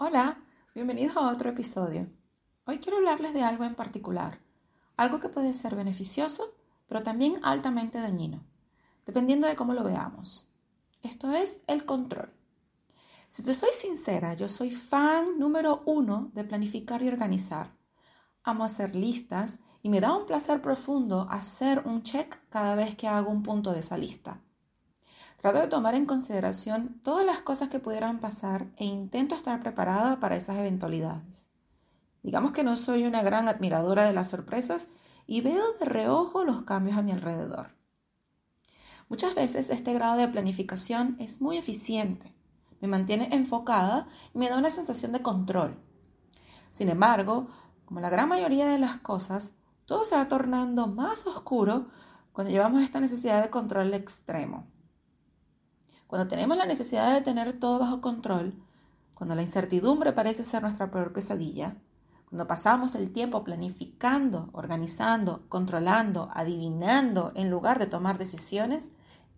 Hola, bienvenidos a otro episodio. Hoy quiero hablarles de algo en particular, algo que puede ser beneficioso, pero también altamente dañino, dependiendo de cómo lo veamos. Esto es el control. Si te soy sincera, yo soy fan número uno de planificar y organizar. Amo hacer listas y me da un placer profundo hacer un check cada vez que hago un punto de esa lista. Trato de tomar en consideración todas las cosas que pudieran pasar e intento estar preparada para esas eventualidades. Digamos que no soy una gran admiradora de las sorpresas y veo de reojo los cambios a mi alrededor. Muchas veces este grado de planificación es muy eficiente, me mantiene enfocada y me da una sensación de control. Sin embargo, como la gran mayoría de las cosas, todo se va tornando más oscuro cuando llevamos esta necesidad de control extremo. Cuando tenemos la necesidad de tener todo bajo control, cuando la incertidumbre parece ser nuestra peor pesadilla, cuando pasamos el tiempo planificando, organizando, controlando, adivinando en lugar de tomar decisiones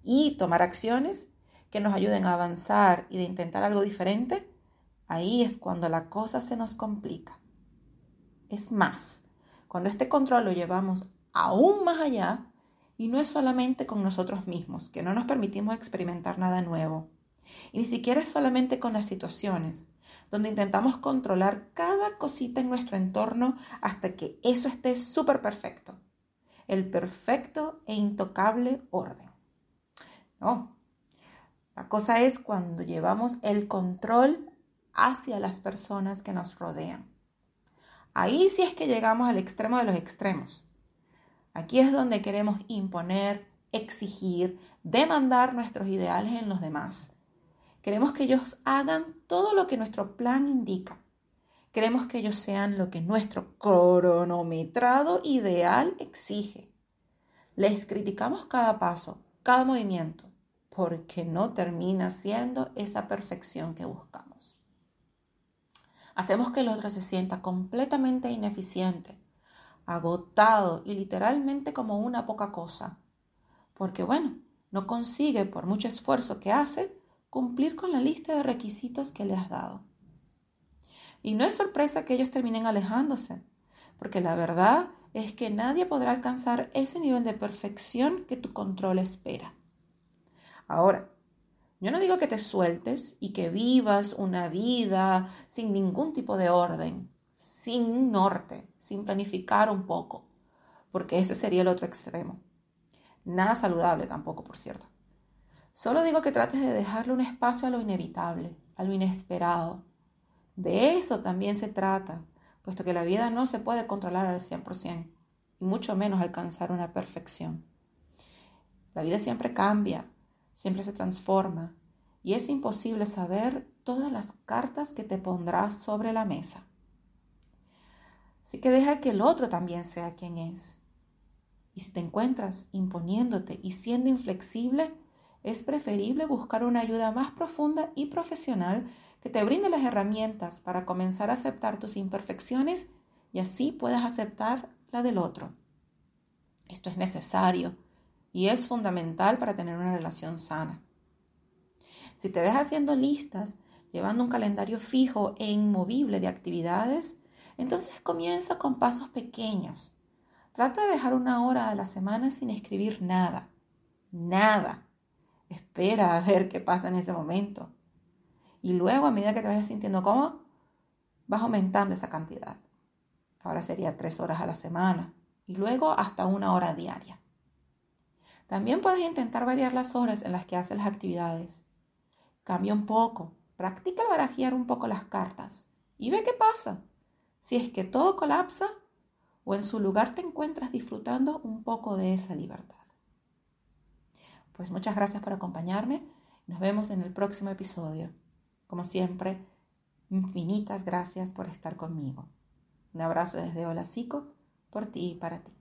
y tomar acciones que nos ayuden a avanzar y de intentar algo diferente, ahí es cuando la cosa se nos complica. Es más, cuando este control lo llevamos aún más allá, y no es solamente con nosotros mismos, que no nos permitimos experimentar nada nuevo. Ni siquiera es solamente con las situaciones, donde intentamos controlar cada cosita en nuestro entorno hasta que eso esté súper perfecto. El perfecto e intocable orden. No. La cosa es cuando llevamos el control hacia las personas que nos rodean. Ahí sí es que llegamos al extremo de los extremos Aquí es donde queremos imponer, exigir, demandar nuestros ideales en los demás. Queremos que ellos hagan todo lo que nuestro plan indica. Queremos que ellos sean lo que nuestro cronometrado ideal exige. Les criticamos cada paso, cada movimiento, porque no termina siendo esa perfección que buscamos. Hacemos que el otro se sienta completamente ineficiente, agotado y literalmente como una poca cosa. Porque bueno, no consigue, por mucho esfuerzo que hace, cumplir con la lista de requisitos que le has dado. Y no es sorpresa que ellos terminen alejándose, porque la verdad es que nadie podrá alcanzar ese nivel de perfección que tu control espera. Ahora, yo no digo que te sueltes y que vivas una vida sin ningún tipo de orden, sin norte, sin planificar un poco, porque ese sería el otro extremo. Nada saludable tampoco, por cierto. Solo digo que trates de dejarle un espacio a lo inevitable, a lo inesperado. De eso también se trata, puesto que la vida no se puede controlar al 100%, y mucho menos alcanzar una perfección. La vida siempre cambia, siempre se transforma, y es imposible saber todas las cartas que te pondrás sobre la mesa. Así que deja que el otro también sea quien es. Y si te encuentras imponiéndote y siendo inflexible, es preferible buscar una ayuda más profunda y profesional que te brinde las herramientas para comenzar a aceptar tus imperfecciones y así puedas aceptar la del otro. Esto es necesario y es fundamental para tener una relación sana. Si te ves haciendo listas, llevando un calendario fijo e inmovible de actividades, entonces comienza con pasos pequeños. Trata de dejar una hora a la semana sin escribir nada. Nada. Espera a ver qué pasa en ese momento. Y luego, a medida que te vayas sintiendo cómodo, vas aumentando esa cantidad. Ahora sería tres horas a la semana y luego hasta una hora diaria. También puedes intentar variar las horas en las que haces las actividades. Cambia un poco, practica el barajear un poco las cartas y ve qué pasa si es que todo colapsa o en su lugar te encuentras disfrutando un poco de esa libertad. Pues muchas gracias por acompañarme. Nos vemos en el próximo episodio. Como siempre, infinitas gracias por estar conmigo. Un abrazo desde Hola Psico, por ti y para ti.